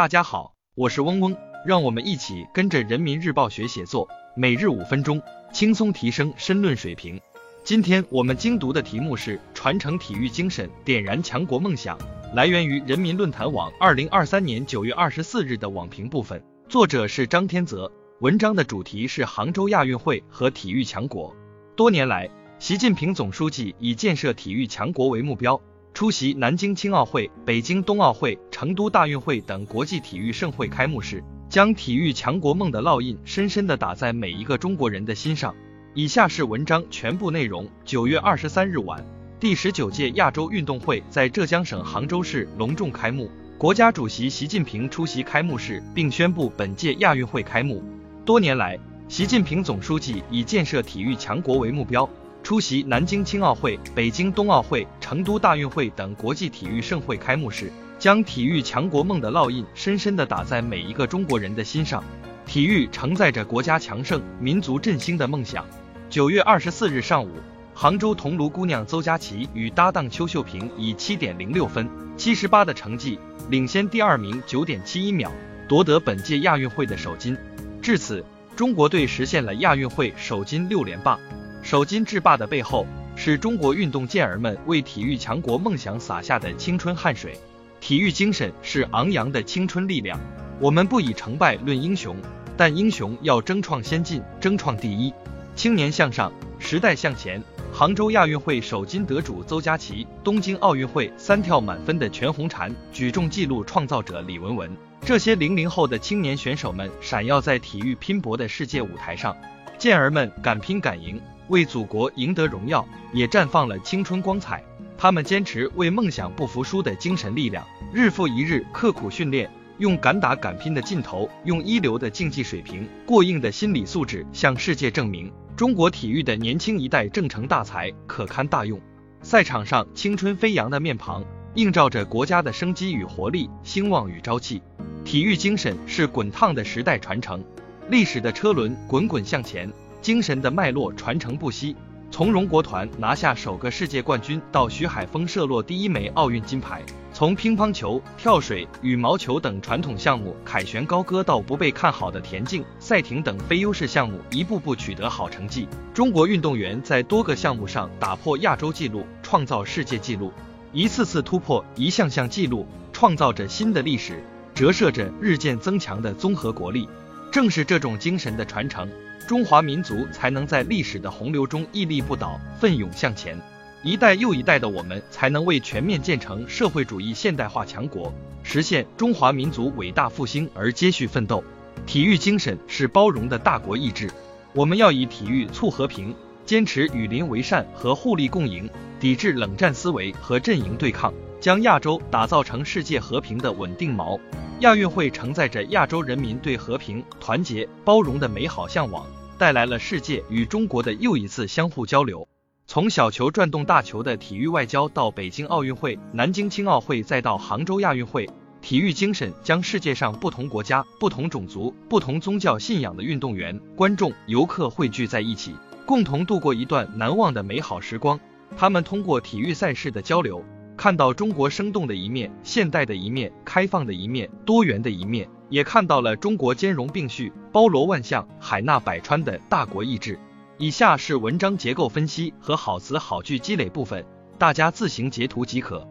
大家好，我是嗡嗡，让我们一起跟着人民日报学写作，每日五分钟，轻松提升申论水平。今天我们精读的题目是传承体育精神，点燃强国梦想，来源于人民论坛网二零二三年九月二十四日的网评部分，作者是张天泽。文章的主题是杭州亚运会和体育强国。多年来，习近平总书记以建设体育强国为目标。出席南京青奥会、北京冬奥会、成都大运会等国际体育盛会开幕式，将体育强国梦的烙印深深地打在每一个中国人的心上。以下是文章全部内容。九月二十三日晚，第十九届亚洲运动会在浙江省杭州市隆重开幕，国家主席习近平出席开幕式并宣布本届亚运会开幕。多年来，习近平总书记以建设体育强国为目标。出席南京青奥会、北京冬奥会、成都大运会等国际体育盛会开幕式，将体育强国梦的烙印深深地打在每一个中国人的心上。体育承载着国家强盛、民族振兴的梦想。九月二十四日上午，杭州桐庐姑娘邹佳琪与搭档邱秀萍以七点零六分、七十八的成绩领先第二名九点七一秒，夺得本届亚运会的首金。至此，中国队实现了亚运会首金六连霸。首金制霸的背后，是中国运动健儿们为体育强国梦想洒下的青春汗水。体育精神是昂扬的青春力量。我们不以成败论英雄，但英雄要争创先进，争创第一。青年向上，时代向前。杭州亚运会首金得主邹佳琪，东京奥运会三跳满分的全红婵，举重纪录创造者李文文，这些零零后的青年选手们闪耀在体育拼搏的世界舞台上。健儿们敢拼敢赢。为祖国赢得荣耀，也绽放了青春光彩。他们坚持为梦想不服输的精神力量，日复一日刻苦训练，用敢打敢拼的劲头，用一流的竞技水平、过硬的心理素质，向世界证明中国体育的年轻一代正成大才，可堪大用。赛场上青春飞扬的面庞，映照着国家的生机与活力、兴旺与朝气。体育精神是滚烫的时代传承，历史的车轮滚滚向前。精神的脉络传承不息，从容国团拿下首个世界冠军到徐海峰射落第一枚奥运金牌，从乒乓球、跳水、羽毛球等传统项目凯旋高歌到不被看好的田径、赛艇等非优势项目一步步取得好成绩，中国运动员在多个项目上打破亚洲纪录，创造世界纪录，一次次突破一项项纪录，创造着新的历史，折射着日渐增强的综合国力。正是这种精神的传承。中华民族才能在历史的洪流中屹立不倒、奋勇向前，一代又一代的我们才能为全面建成社会主义现代化强国、实现中华民族伟大复兴而接续奋斗。体育精神是包容的大国意志，我们要以体育促和平，坚持与邻为善和互利共赢，抵制冷战思维和阵营对抗，将亚洲打造成世界和平的稳定锚。亚运会承载着亚洲人民对和平、团结、包容的美好向往。带来了世界与中国的又一次相互交流。从小球转动大球的体育外交，到北京奥运会、南京青奥会，再到杭州亚运会，体育精神将世界上不同国家、不同种族、不同宗教信仰的运动员、观众、游客汇聚在一起，共同度过一段难忘的美好时光。他们通过体育赛事的交流，看到中国生动的一面、现代的一面、开放的一面、多元的一面。也看到了中国兼容并蓄、包罗万象、海纳百川的大国意志。以下是文章结构分析和好词好句积累部分，大家自行截图即可。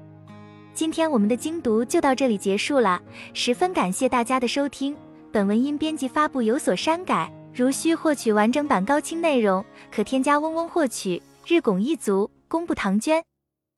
今天我们的精读就到这里结束了，十分感谢大家的收听。本文因编辑发布有所删改，如需获取完整版高清内容，可添加嗡嗡获取。日拱一卒，功不唐捐。